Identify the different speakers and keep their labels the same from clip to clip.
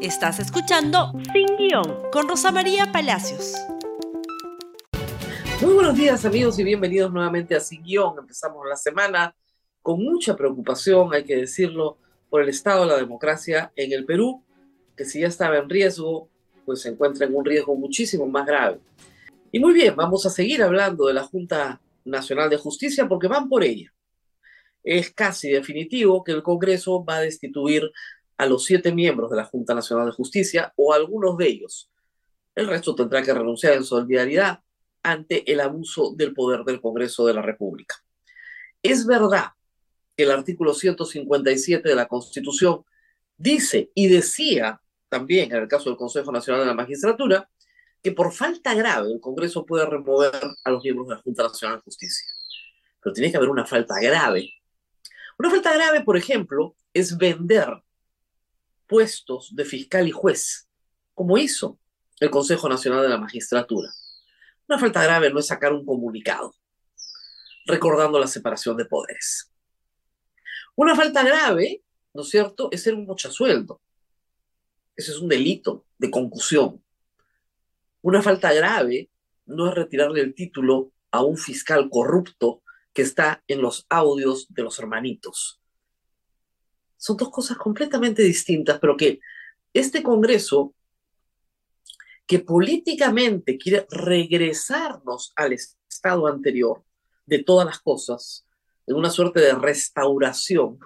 Speaker 1: Estás escuchando Sin Guión con Rosa María Palacios.
Speaker 2: Muy buenos días amigos y bienvenidos nuevamente a Sin Guión. Empezamos la semana con mucha preocupación, hay que decirlo, por el estado de la democracia en el Perú, que si ya estaba en riesgo, pues se encuentra en un riesgo muchísimo más grave. Y muy bien, vamos a seguir hablando de la Junta Nacional de Justicia porque van por ella. Es casi definitivo que el Congreso va a destituir a los siete miembros de la Junta Nacional de Justicia o a algunos de ellos. El resto tendrá que renunciar en solidaridad ante el abuso del poder del Congreso de la República. Es verdad que el artículo 157 de la Constitución dice y decía también en el caso del Consejo Nacional de la Magistratura que por falta grave el Congreso puede remover a los miembros de la Junta Nacional de Justicia. Pero tiene que haber una falta grave. Una falta grave, por ejemplo, es vender puestos de fiscal y juez, como hizo el Consejo Nacional de la Magistratura. Una falta grave no es sacar un comunicado recordando la separación de poderes. Una falta grave, ¿no es cierto?, es ser un mochasueldo. Ese es un delito de concusión. Una falta grave no es retirarle el título a un fiscal corrupto que está en los audios de los hermanitos son dos cosas completamente distintas, pero que este Congreso, que políticamente quiere regresarnos al estado anterior de todas las cosas, en una suerte de restauración,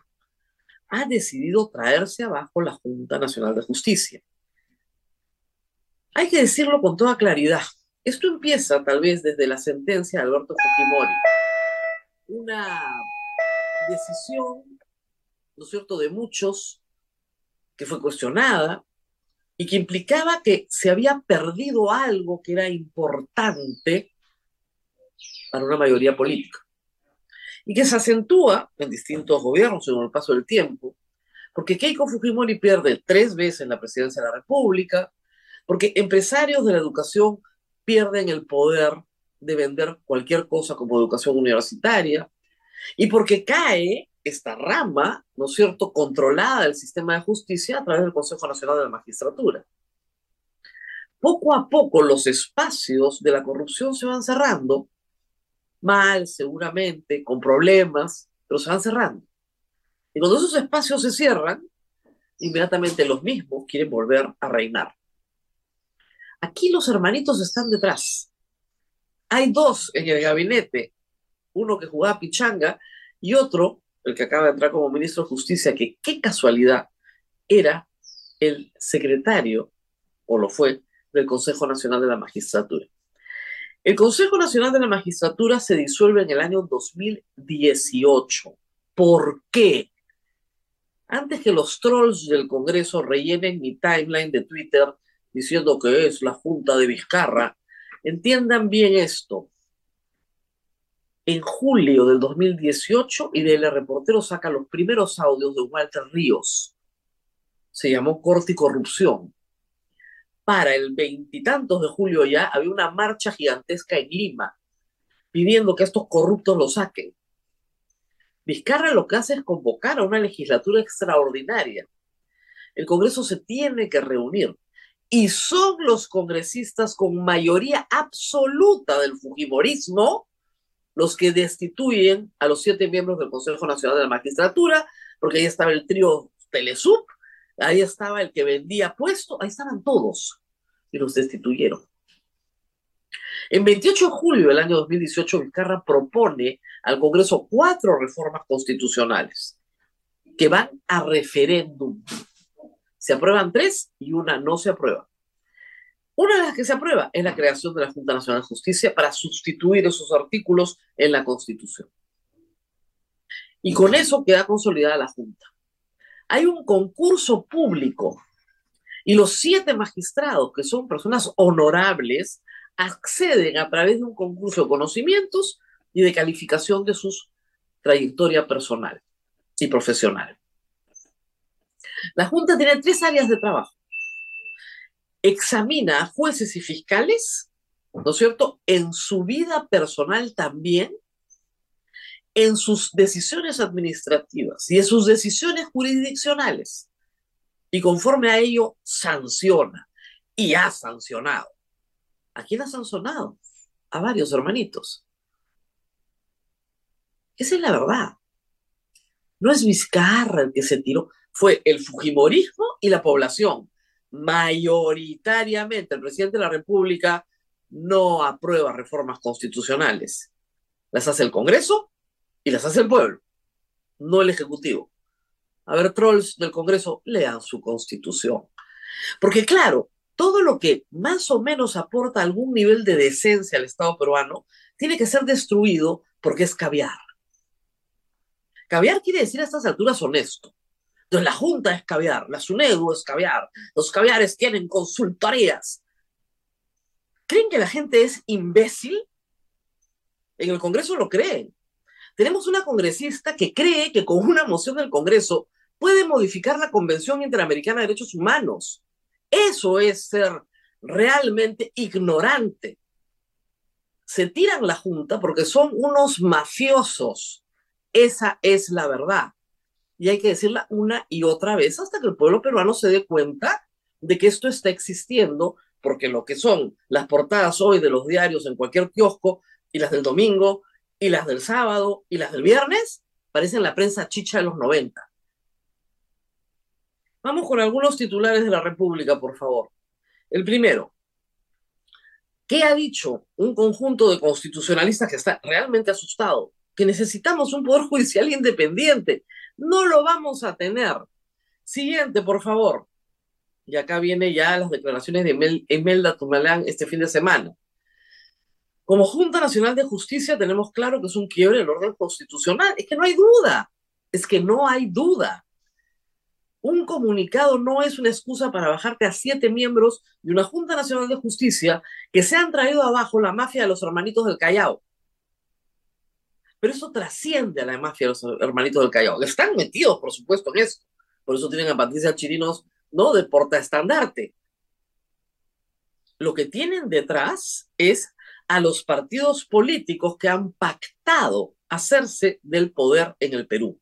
Speaker 2: ha decidido traerse abajo la Junta Nacional de Justicia. Hay que decirlo con toda claridad. Esto empieza tal vez desde la sentencia de Alberto Fujimori. Una decisión ¿no es cierto?, de muchos, que fue cuestionada y que implicaba que se había perdido algo que era importante para una mayoría política y que se acentúa en distintos gobiernos según el paso del tiempo, porque Keiko Fujimori pierde tres veces la presidencia de la República, porque empresarios de la educación pierden el poder de vender cualquier cosa como educación universitaria, y porque cae esta rama, ¿no es cierto?, controlada del sistema de justicia a través del Consejo Nacional de la Magistratura. Poco a poco los espacios de la corrupción se van cerrando, mal seguramente, con problemas, pero se van cerrando. Y cuando esos espacios se cierran, inmediatamente los mismos quieren volver a reinar. Aquí los hermanitos están detrás. Hay dos en el gabinete, uno que jugaba pichanga y otro el que acaba de entrar como ministro de Justicia, que qué casualidad era el secretario, o lo fue, del Consejo Nacional de la Magistratura. El Consejo Nacional de la Magistratura se disuelve en el año 2018. ¿Por qué? Antes que los trolls del Congreso rellenen mi timeline de Twitter diciendo que es la Junta de Vizcarra, entiendan bien esto en julio del 2018 y el Reportero saca los primeros audios de Walter Ríos. Se llamó Corte y Corrupción. Para el veintitantos de julio ya había una marcha gigantesca en Lima pidiendo que estos corruptos lo saquen. Vizcarra lo que hace es convocar a una legislatura extraordinaria. El Congreso se tiene que reunir y son los congresistas con mayoría absoluta del Fujimorismo los que destituyen a los siete miembros del Consejo Nacional de la Magistratura, porque ahí estaba el trío Telesup, ahí estaba el que vendía puesto, ahí estaban todos y los destituyeron. En 28 de julio del año 2018, Vizcarra propone al Congreso cuatro reformas constitucionales que van a referéndum. Se aprueban tres y una no se aprueba. Una de las que se aprueba es la creación de la Junta Nacional de Justicia para sustituir esos artículos en la Constitución. Y con eso queda consolidada la Junta. Hay un concurso público y los siete magistrados, que son personas honorables, acceden a través de un concurso de conocimientos y de calificación de su trayectoria personal y profesional. La Junta tiene tres áreas de trabajo examina a jueces y fiscales, ¿no es cierto?, en su vida personal también, en sus decisiones administrativas y en sus decisiones jurisdiccionales. y conforme a ello sanciona y ha sancionado. ¿A quién ha sancionado? A varios hermanitos. Esa es la verdad. No es Vizcarra el que se tiró, fue el Fujimorismo y la población. Mayoritariamente el presidente de la República no aprueba reformas constitucionales. Las hace el Congreso y las hace el pueblo, no el Ejecutivo. A ver, trolls del Congreso, lean su constitución. Porque claro, todo lo que más o menos aporta algún nivel de decencia al Estado peruano tiene que ser destruido porque es caviar. Caviar quiere decir a estas alturas honesto. Entonces la Junta es caviar, la SUNEDU es caviar, los caviares tienen consultorías, ¿Creen que la gente es imbécil? En el Congreso lo creen. Tenemos una congresista que cree que con una moción del Congreso puede modificar la Convención Interamericana de Derechos Humanos. Eso es ser realmente ignorante. Se tiran la Junta porque son unos mafiosos. Esa es la verdad. Y hay que decirla una y otra vez hasta que el pueblo peruano se dé cuenta de que esto está existiendo porque lo que son las portadas hoy de los diarios en cualquier kiosco, y las del domingo, y las del sábado, y las del viernes, parecen la prensa chicha de los 90. Vamos con algunos titulares de la República, por favor. El primero, ¿qué ha dicho un conjunto de constitucionalistas que está realmente asustado? Que necesitamos un poder judicial independiente. No lo vamos a tener. Siguiente, por favor y acá viene ya las declaraciones de Emelda Tumalán este fin de semana. Como Junta Nacional de Justicia tenemos claro que es un quiebre del orden constitucional. Es que no hay duda. Es que no hay duda. Un comunicado no es una excusa para bajarte a siete miembros de una Junta Nacional de Justicia que se han traído abajo la mafia de los hermanitos del Callao. Pero eso trasciende a la mafia de los hermanitos del Callao. Están metidos, por supuesto, en eso. Por eso tienen a Patricia Chirinos ¿no? De portaestandarte. Lo que tienen detrás es a los partidos políticos que han pactado hacerse del poder en el Perú.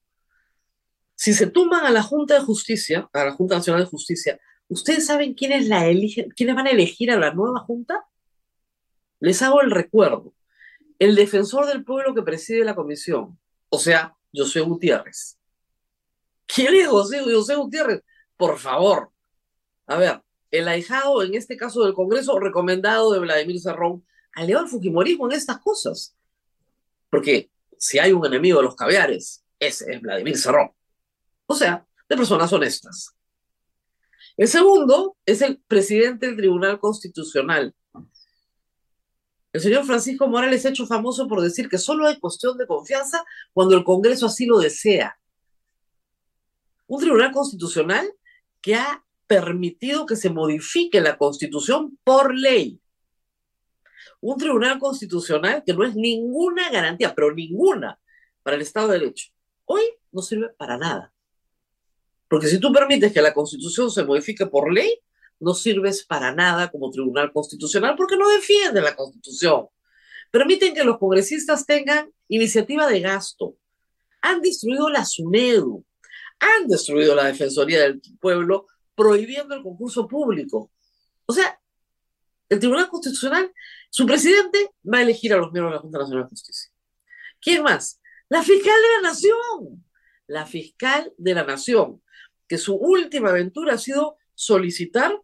Speaker 2: Si se tumban a la Junta de Justicia, a la Junta Nacional de Justicia, ¿ustedes saben quiénes, la eligen, quiénes van a elegir a la nueva Junta? Les hago el recuerdo. El defensor del pueblo que preside la comisión, o sea, José Gutiérrez. ¿Quién es José, Gutiérrez? por favor. A ver, el ahijado, en este caso del Congreso, recomendado de Vladimir Cerrón, aliado al Fujimorismo en estas cosas. Porque si hay un enemigo de los caviares, ese es Vladimir Cerrón. O sea, de personas honestas. El segundo es el presidente del Tribunal Constitucional. El señor Francisco Morales ha hecho famoso por decir que solo hay cuestión de confianza cuando el Congreso así lo desea. Un tribunal constitucional que ha permitido que se modifique la constitución por ley. Un tribunal constitucional que no es ninguna garantía, pero ninguna, para el Estado de Derecho. Hoy no sirve para nada. Porque si tú permites que la constitución se modifique por ley, no sirves para nada como tribunal constitucional porque no defiende la constitución. Permiten que los congresistas tengan iniciativa de gasto. Han destruido la SUNEDU, han destruido la Defensoría del Pueblo prohibiendo el concurso público. O sea, el Tribunal Constitucional, su presidente va a elegir a los miembros de la Junta Nacional de Justicia. ¿Quién más? La fiscal de la Nación. La fiscal de la Nación, que su última aventura ha sido solicitar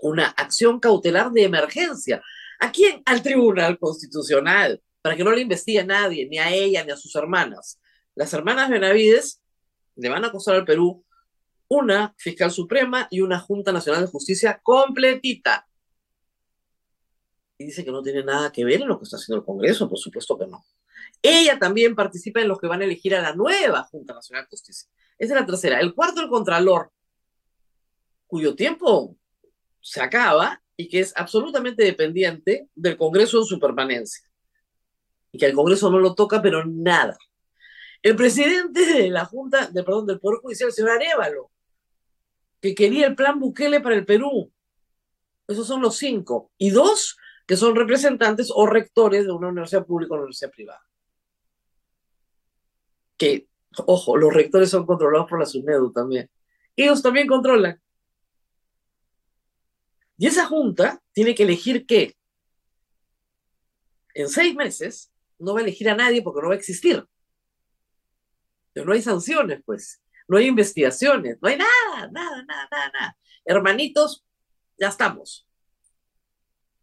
Speaker 2: una acción cautelar de emergencia. ¿A quién? Al Tribunal Constitucional, para que no le investigue a nadie, ni a ella, ni a sus hermanas. Las hermanas Benavides le van a costar al Perú una fiscal suprema y una Junta Nacional de Justicia completita. Y dice que no tiene nada que ver en lo que está haciendo el Congreso, por supuesto que no. Ella también participa en los que van a elegir a la nueva Junta Nacional de Justicia. Esa es la tercera. El cuarto, el Contralor, cuyo tiempo se acaba y que es absolutamente dependiente del Congreso en su permanencia. Y que el Congreso no lo toca, pero nada. El presidente de la Junta, de, perdón, del Poder Judicial, el señor Arevalo, que quería el plan Bukele para el Perú. Esos son los cinco. Y dos que son representantes o rectores de una universidad pública o una universidad privada. Que, ojo, los rectores son controlados por la SUNEDU también. ellos también controlan. Y esa junta tiene que elegir qué. En seis meses no va a elegir a nadie porque no va a existir. Pero no hay sanciones, pues. No hay investigaciones, no hay nada, nada, nada, nada, nada. Hermanitos, ya estamos.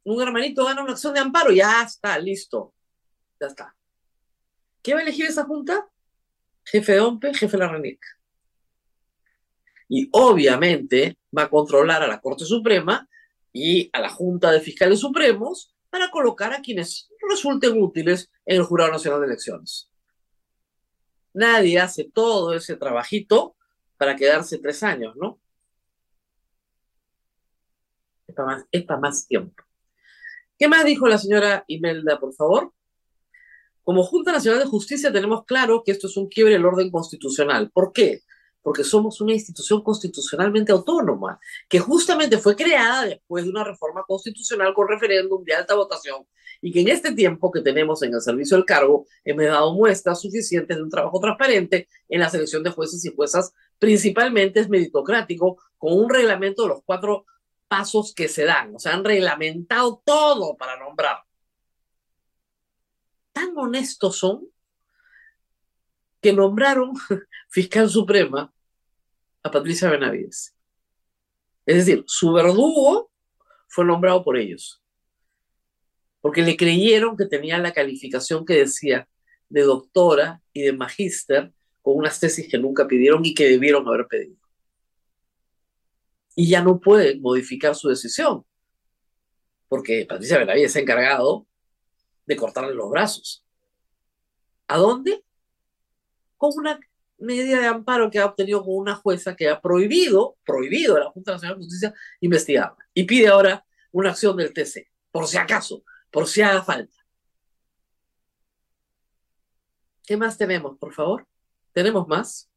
Speaker 2: Un hermanito gana una acción de amparo, ya está, listo. Ya está. ¿Qué va a elegir esa junta? Jefe de OMPE, jefe de la RENIC. Y obviamente va a controlar a la Corte Suprema y a la Junta de Fiscales Supremos para colocar a quienes resulten útiles en el Jurado Nacional de Elecciones. Nadie hace todo ese trabajito para quedarse tres años, ¿no? Es para más, tiempo. ¿Qué más dijo la señora Imelda, por favor? Como Junta Nacional de Justicia tenemos claro que esto es un quiebre del orden constitucional. ¿Por qué? Porque somos una institución constitucionalmente autónoma, que justamente fue creada después de una reforma constitucional con referéndum de alta votación y que en este tiempo que tenemos en el servicio del cargo hemos dado muestras suficientes de un trabajo transparente en la selección de jueces y juezas, principalmente es meritocrático, con un reglamento de los cuatro pasos que se dan. O sea, han reglamentado todo para nombrar. Tan honestos son que nombraron fiscal suprema a Patricia Benavides. Es decir, su verdugo fue nombrado por ellos porque le creyeron que tenía la calificación que decía de doctora y de magíster con unas tesis que nunca pidieron y que debieron haber pedido. Y ya no pueden modificar su decisión, porque Patricia Benavides se ha encargado de cortarle los brazos. ¿A dónde? Con una medida de amparo que ha obtenido con una jueza que ha prohibido, prohibido a la Junta Nacional de Justicia investigarla. Y pide ahora una acción del TC, por si acaso, por si haga falta. ¿Qué más tenemos, por favor? ¿Tenemos más?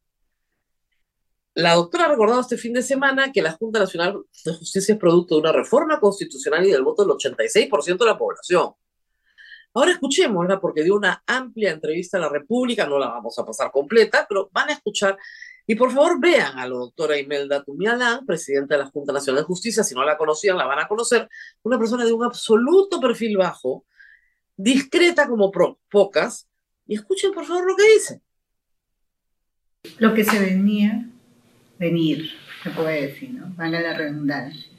Speaker 2: La doctora ha recordado este fin de semana que la Junta Nacional de Justicia es producto de una reforma constitucional y del voto del 86% de la población. Ahora escuchémosla porque dio una amplia entrevista a la República, no la vamos a pasar completa, pero van a escuchar. Y por favor vean a la doctora Imelda Tumialán, presidenta de la Junta Nacional de Justicia, si no la conocían, la van a conocer, una persona de un absoluto perfil bajo, discreta como pocas, y escuchen por favor lo que dice.
Speaker 3: Lo que se venía, venir, se puede decir, ¿no? Vale la redundancia.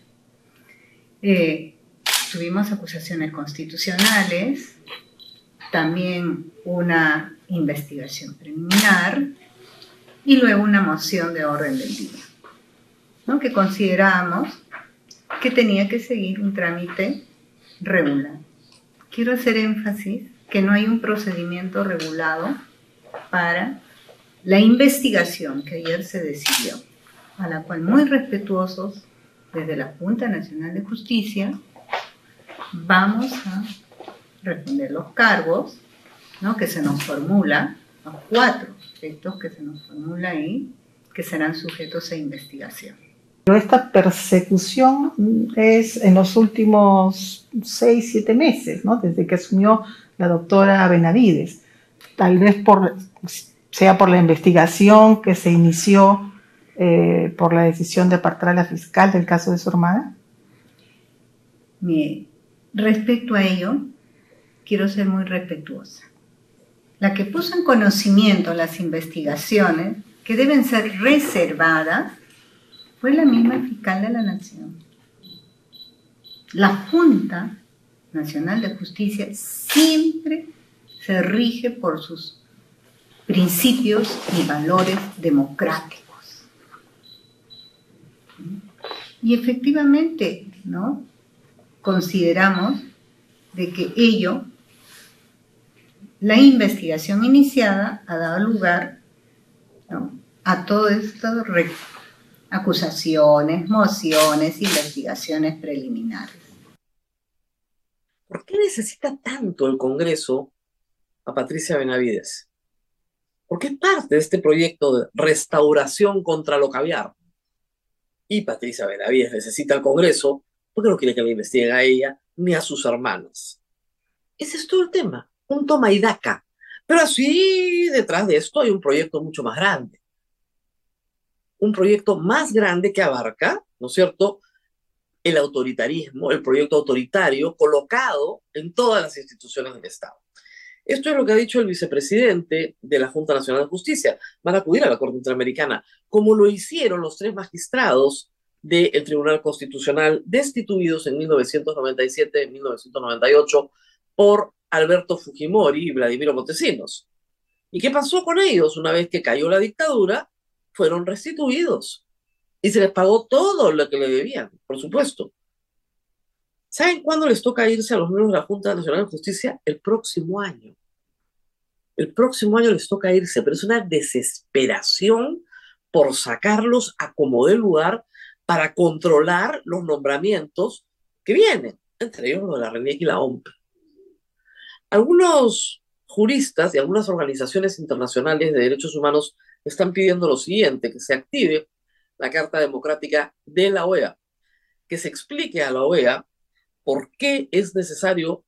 Speaker 3: Eh, tuvimos acusaciones constitucionales, también una investigación preliminar y luego una moción de orden del día, ¿no? que consideramos que tenía que seguir un trámite regular. Quiero hacer énfasis que no hay un procedimiento regulado para la investigación que ayer se decidió, a la cual muy respetuosos desde la Junta Nacional de Justicia vamos a responder los cargos ¿no? que se nos formula, los cuatro aspectos que se nos formula ahí, que serán sujetos a investigación.
Speaker 4: Pero esta persecución es en los últimos seis, siete meses, ¿no? desde que asumió la doctora Benavides. Tal vez por, sea por la investigación que se inició eh, por la decisión de apartar a la fiscal del caso de su hermana.
Speaker 3: Mire, Respecto a ello, quiero ser muy respetuosa. La que puso en conocimiento las investigaciones que deben ser reservadas fue la misma fiscal de la Nación. La Junta Nacional de Justicia siempre se rige por sus principios y valores democráticos. Y efectivamente, ¿no? Consideramos de que ello, la investigación iniciada ha dado lugar a todas estas acusaciones, mociones, investigaciones preliminares.
Speaker 2: ¿Por qué necesita tanto el Congreso a Patricia Benavides? Porque es parte de este proyecto de restauración contra lo caviar. Y Patricia Benavides necesita el Congreso porque no quiere que le investiguen a ella ni a sus hermanos. Ese es todo el tema, un toma y daca. Pero así, detrás de esto hay un proyecto mucho más grande. un proyecto más grande que abarca, ¿no es cierto?, el autoritarismo, el proyecto autoritario colocado en todas las instituciones del Estado. Esto es lo que ha dicho el vicepresidente de la Junta Nacional de Justicia. Van a acudir a la Corte Interamericana, como lo hicieron los tres magistrados del Tribunal Constitucional destituidos en 1997 y 1998 por Alberto Fujimori y Vladimiro Montesinos. ¿Y qué pasó con ellos? Una vez que cayó la dictadura, fueron restituidos y se les pagó todo lo que le debían, por supuesto. ¿Saben cuándo les toca irse a los miembros de la Junta Nacional de Justicia? El próximo año. El próximo año les toca irse, pero es una desesperación por sacarlos a como de lugar para controlar los nombramientos que vienen, entre ellos los de la RENIEC y la OMP. Algunos juristas y algunas organizaciones internacionales de derechos humanos están pidiendo lo siguiente, que se active la Carta Democrática de la OEA, que se explique a la OEA por qué es necesario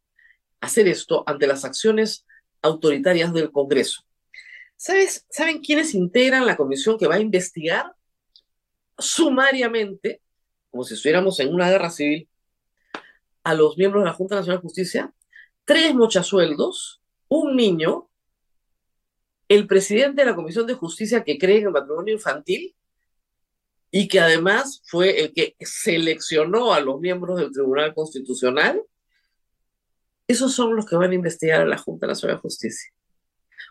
Speaker 2: hacer esto ante las acciones autoritarias del Congreso. ¿Sabes, ¿Saben quiénes integran la comisión que va a investigar sumariamente, como si estuviéramos en una guerra civil, a los miembros de la Junta Nacional de Justicia? Tres mochasueldos, un niño, el presidente de la Comisión de Justicia que cree en el matrimonio infantil y que además fue el que seleccionó a los miembros del Tribunal Constitucional, esos son los que van a investigar a la Junta Nacional de Justicia,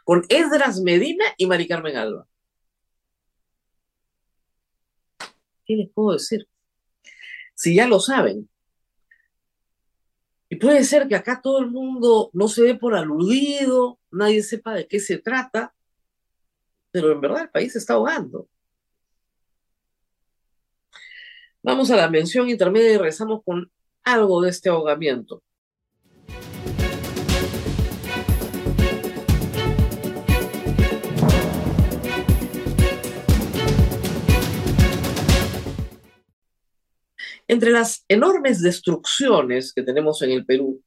Speaker 2: con Esdras Medina y Mari Carmen Alba. ¿Qué les puedo decir? Si ya lo saben. Y puede ser que acá todo el mundo no se dé por aludido, nadie sepa de qué se trata, pero en verdad el país se está ahogando. Vamos a la mención intermedia y regresamos con algo de este ahogamiento. Entre las enormes destrucciones que tenemos en el Perú,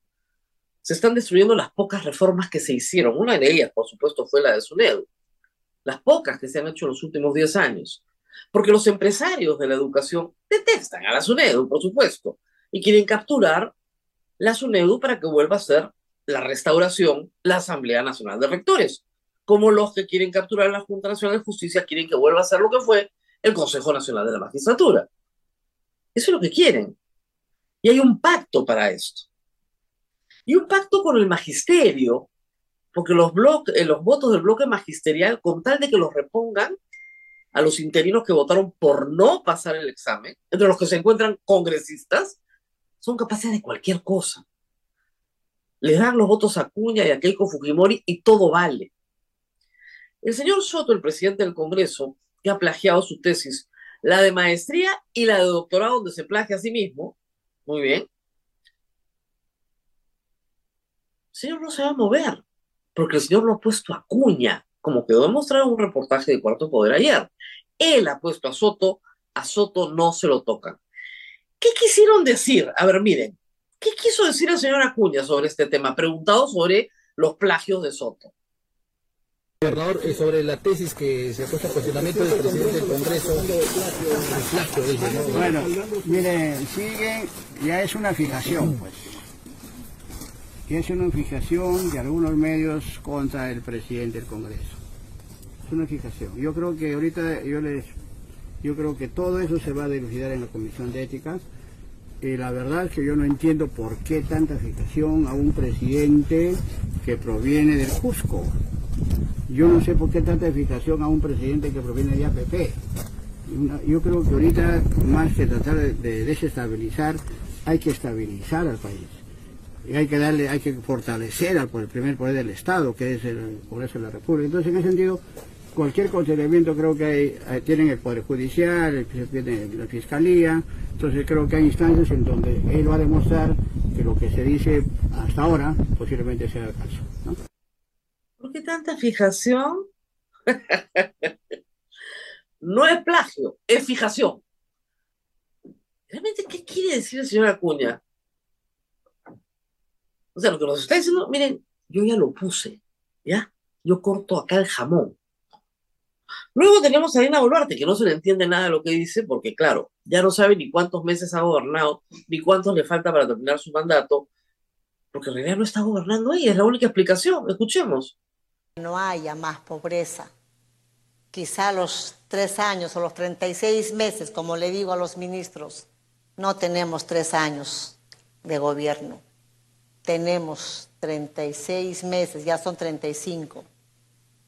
Speaker 2: se están destruyendo las pocas reformas que se hicieron. Una de ellas, por supuesto, fue la de SUNEDU. Las pocas que se han hecho en los últimos 10 años porque los empresarios de la educación detestan a la SUNEDU, por supuesto, y quieren capturar la SUNEDU para que vuelva a ser la restauración, la Asamblea Nacional de Rectores, como los que quieren capturar la Junta Nacional de Justicia quieren que vuelva a ser lo que fue el Consejo Nacional de la Magistratura. Eso es lo que quieren. Y hay un pacto para esto. Y un pacto con el magisterio, porque los, eh, los votos del bloque magisterial, con tal de que los repongan, a los interinos que votaron por no pasar el examen, entre los que se encuentran congresistas, son capaces de cualquier cosa. Les dan los votos a Cuña y a Keiko Fujimori y todo vale. El señor Soto, el presidente del Congreso, que ha plagiado su tesis, la de maestría y la de doctorado, donde se plagia a sí mismo, muy bien. El señor no se va a mover, porque el señor lo ha puesto a Cuña como quedó demostrado en un reportaje de Cuarto Poder ayer. Él ha puesto a Soto, a Soto no se lo tocan. ¿Qué quisieron decir? A ver, miren, ¿qué quiso decir el señor Acuña sobre este tema? Preguntado sobre los plagios de Soto.
Speaker 5: Gobernador, eh, sobre la tesis que se ha puesto a cuestionamiento del presidente del Congreso,
Speaker 6: Bueno, miren, sigue, ya es una fijación, pues que es una fijación de algunos medios contra el presidente del Congreso. Es una fijación. Yo creo que ahorita yo les, yo creo que todo eso se va a dilucidar en la Comisión de Ética. Y la verdad es que yo no entiendo por qué tanta fijación a un presidente que proviene del Cusco. Yo no sé por qué tanta fijación a un presidente que proviene de APP. Yo creo que ahorita, más que tratar de desestabilizar, hay que estabilizar al país y hay que darle, hay que fortalecer al el primer poder del Estado, que es el Congreso de la República. Entonces, en ese sentido, cualquier consideramiento creo que hay, tienen el Poder Judicial, el, la Fiscalía, entonces creo que hay instancias en donde él va a demostrar que lo que se dice hasta ahora posiblemente sea el caso.
Speaker 2: ¿Por qué tanta fijación? no es plagio, es fijación. ¿Realmente qué quiere decir el señor Acuña? O sea, lo que nos está diciendo, miren, yo ya lo puse, ¿ya? Yo corto acá el jamón. Luego tenemos a Dina Boluarte, que no se le entiende nada de lo que dice, porque claro, ya no sabe ni cuántos meses ha gobernado, ni cuántos le falta para terminar su mandato, porque en realidad no está gobernando ella, es la única explicación. Escuchemos.
Speaker 7: No haya más pobreza. Quizá los tres años o los 36 meses, como le digo a los ministros, no tenemos tres años de gobierno. Tenemos 36 meses, ya son 35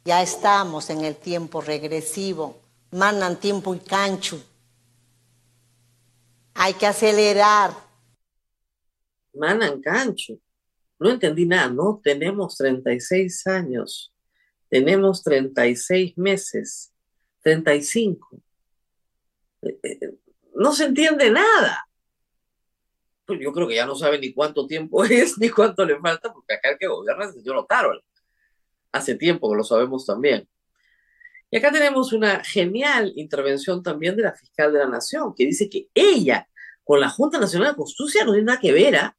Speaker 7: ya estamos en el tiempo regresivo. Mandan tiempo y cancho. Hay que acelerar.
Speaker 2: Manan cancho. No entendí nada. No tenemos 36 años. Tenemos 36 meses. 35. Eh, eh, no se entiende nada. Pues yo creo que ya no sabe ni cuánto tiempo es, ni cuánto le falta, porque acá el que gobierna es el señor Otárola hace tiempo que lo sabemos también. Y acá tenemos una genial intervención también de la fiscal de la Nación, que dice que ella, con la Junta Nacional de Justicia, no tiene nada que ver. ¿ah?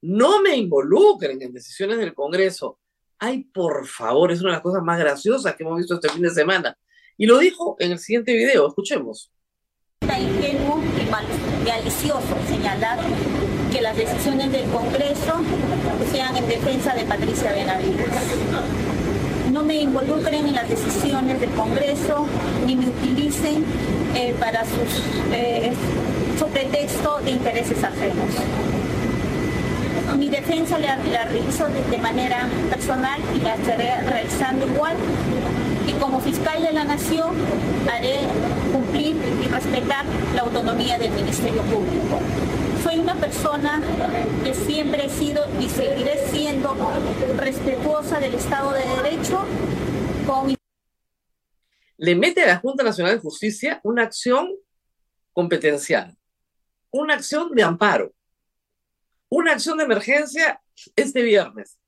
Speaker 2: No me involucren en decisiones del Congreso. Ay, por favor, es una de las cosas más graciosas que hemos visto este fin de semana. Y lo dijo en el siguiente video, escuchemos.
Speaker 8: Está ingenuo y malicioso señalar que las decisiones del Congreso sean en defensa de Patricia Benavides no me involucren en las decisiones del Congreso ni me utilicen eh, para sus, eh, su pretexto de intereses ajenos. Mi defensa la, realizo de, manera personal y la estaré realizando igual y como fiscal de la Nación haré cumplir y respetar la autonomía del Ministerio Público soy una persona que siempre he sido y seguiré siendo respetuosa del Estado de Derecho.
Speaker 2: Le mete a la Junta Nacional de Justicia una acción competencial, una acción de amparo, una acción de emergencia este viernes,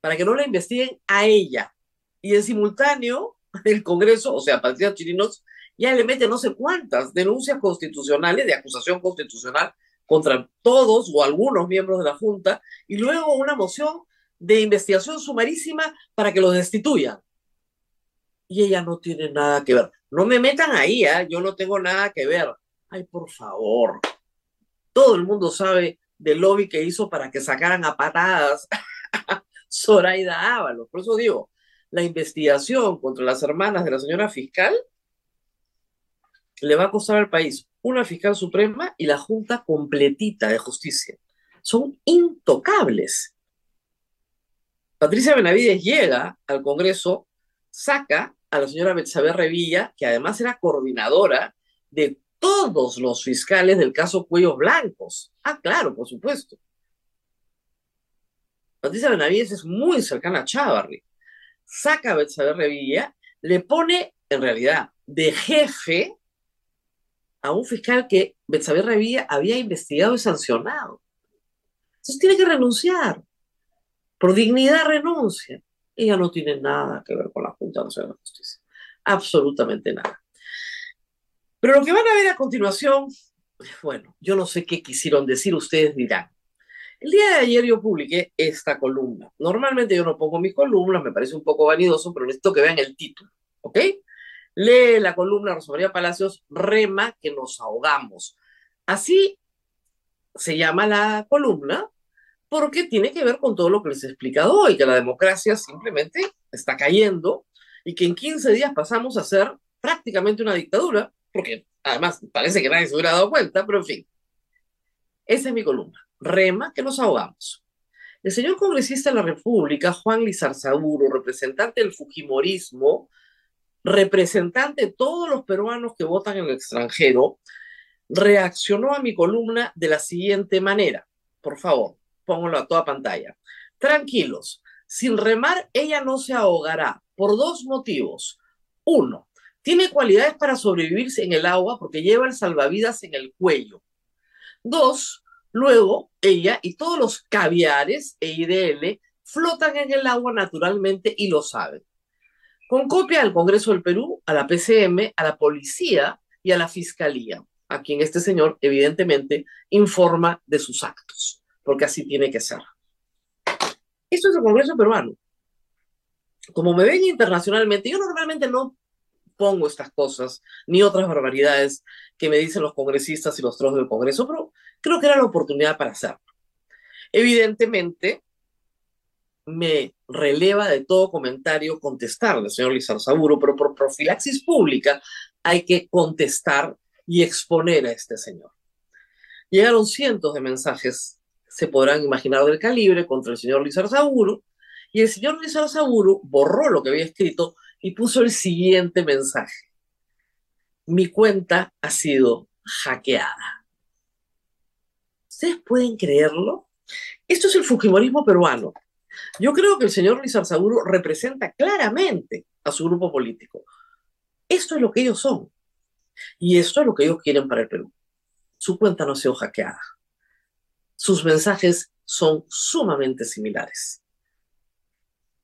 Speaker 2: para que no la investiguen a ella. Y en simultáneo, el Congreso, o sea, Patricia Chirinos, ya le mete no sé cuántas denuncias constitucionales, de acusación constitucional, contra todos o algunos miembros de la Junta y luego una moción de investigación sumarísima para que los destituyan. Y ella no tiene nada que ver. No me metan ahí, ¿eh? yo no tengo nada que ver. Ay, por favor. Todo el mundo sabe del lobby que hizo para que sacaran a patadas a Zoraida Ábalos. Por eso digo, la investigación contra las hermanas de la señora fiscal le va a costar al país una fiscal suprema y la Junta completita de justicia. Son intocables. Patricia Benavides llega al Congreso, saca a la señora Betsabe Revilla, que además era coordinadora de todos los fiscales del caso Cuellos Blancos. Ah, claro, por supuesto. Patricia Benavides es muy cercana a Chávarri. Saca a Betsabe Revilla, le pone, en realidad, de jefe a un fiscal que Betsabe Revilla había investigado y sancionado. Entonces tiene que renunciar. Por dignidad renuncia. Ella no tiene nada que ver con la Junta Nacional de Justicia. Absolutamente nada. Pero lo que van a ver a continuación, bueno, yo no sé qué quisieron decir, ustedes dirán. El día de ayer yo publiqué esta columna. Normalmente yo no pongo mis columnas, me parece un poco vanidoso, pero necesito que vean el título, ¿ok? Lee la columna Rosa María Palacios, Rema que nos ahogamos. Así se llama la columna porque tiene que ver con todo lo que les he explicado hoy, que la democracia simplemente está cayendo y que en 15 días pasamos a ser prácticamente una dictadura, porque además parece que nadie se hubiera dado cuenta, pero en fin. Esa es mi columna. Rema que nos ahogamos. El señor congresista de la República, Juan Lizarzaburo, representante del Fujimorismo, representante de todos los peruanos que votan en el extranjero, reaccionó a mi columna de la siguiente manera. Por favor, póngalo a toda pantalla. Tranquilos, sin remar ella no se ahogará por dos motivos. Uno, tiene cualidades para sobrevivir en el agua porque lleva el salvavidas en el cuello. Dos, luego ella y todos los caviares e IDL flotan en el agua naturalmente y lo saben con copia al Congreso del Perú, a la PCM, a la policía y a la fiscalía, a quien este señor evidentemente informa de sus actos, porque así tiene que ser. Esto es el Congreso peruano. Como me ven internacionalmente, yo normalmente no pongo estas cosas, ni otras barbaridades que me dicen los congresistas y los trozos del Congreso, pero creo que era la oportunidad para hacerlo. Evidentemente, me releva de todo comentario contestarle, señor Lizarzaburo, pero por profilaxis pública hay que contestar y exponer a este señor. Llegaron cientos de mensajes, se podrán imaginar del calibre, contra el señor Lizarzaburo, y el señor Lizarzaburo borró lo que había escrito y puso el siguiente mensaje. Mi cuenta ha sido hackeada. ¿Ustedes pueden creerlo? Esto es el Fujimorismo peruano. Yo creo que el señor Lizarzaburo representa claramente a su grupo político. Esto es lo que ellos son. Y esto es lo que ellos quieren para el Perú. Su cuenta no ha sido hackeada. Sus mensajes son sumamente similares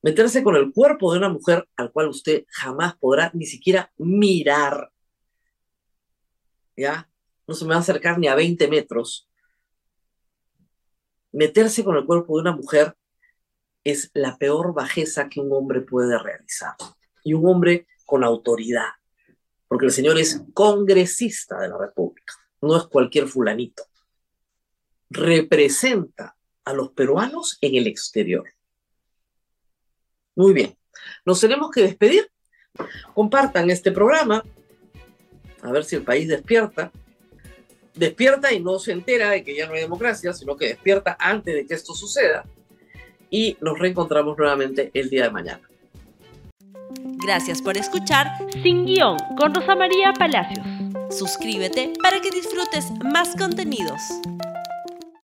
Speaker 2: meterse con el cuerpo de una mujer al cual usted jamás podrá ni siquiera mirar. ¿Ya? No se me va a acercar ni a 20 metros. Meterse con el cuerpo de una mujer es la peor bajeza que un hombre puede realizar. Y un hombre con autoridad. Porque el señor es congresista de la República. No es cualquier fulanito. Representa a los peruanos en el exterior. Muy bien. Nos tenemos que despedir. Compartan este programa. A ver si el país despierta. Despierta y no se entera de que ya no hay democracia, sino que despierta antes de que esto suceda. Y nos reencontramos nuevamente el día de mañana.
Speaker 1: Gracias por escuchar Sin Guión con Rosa María Palacios. Suscríbete para que disfrutes más contenidos.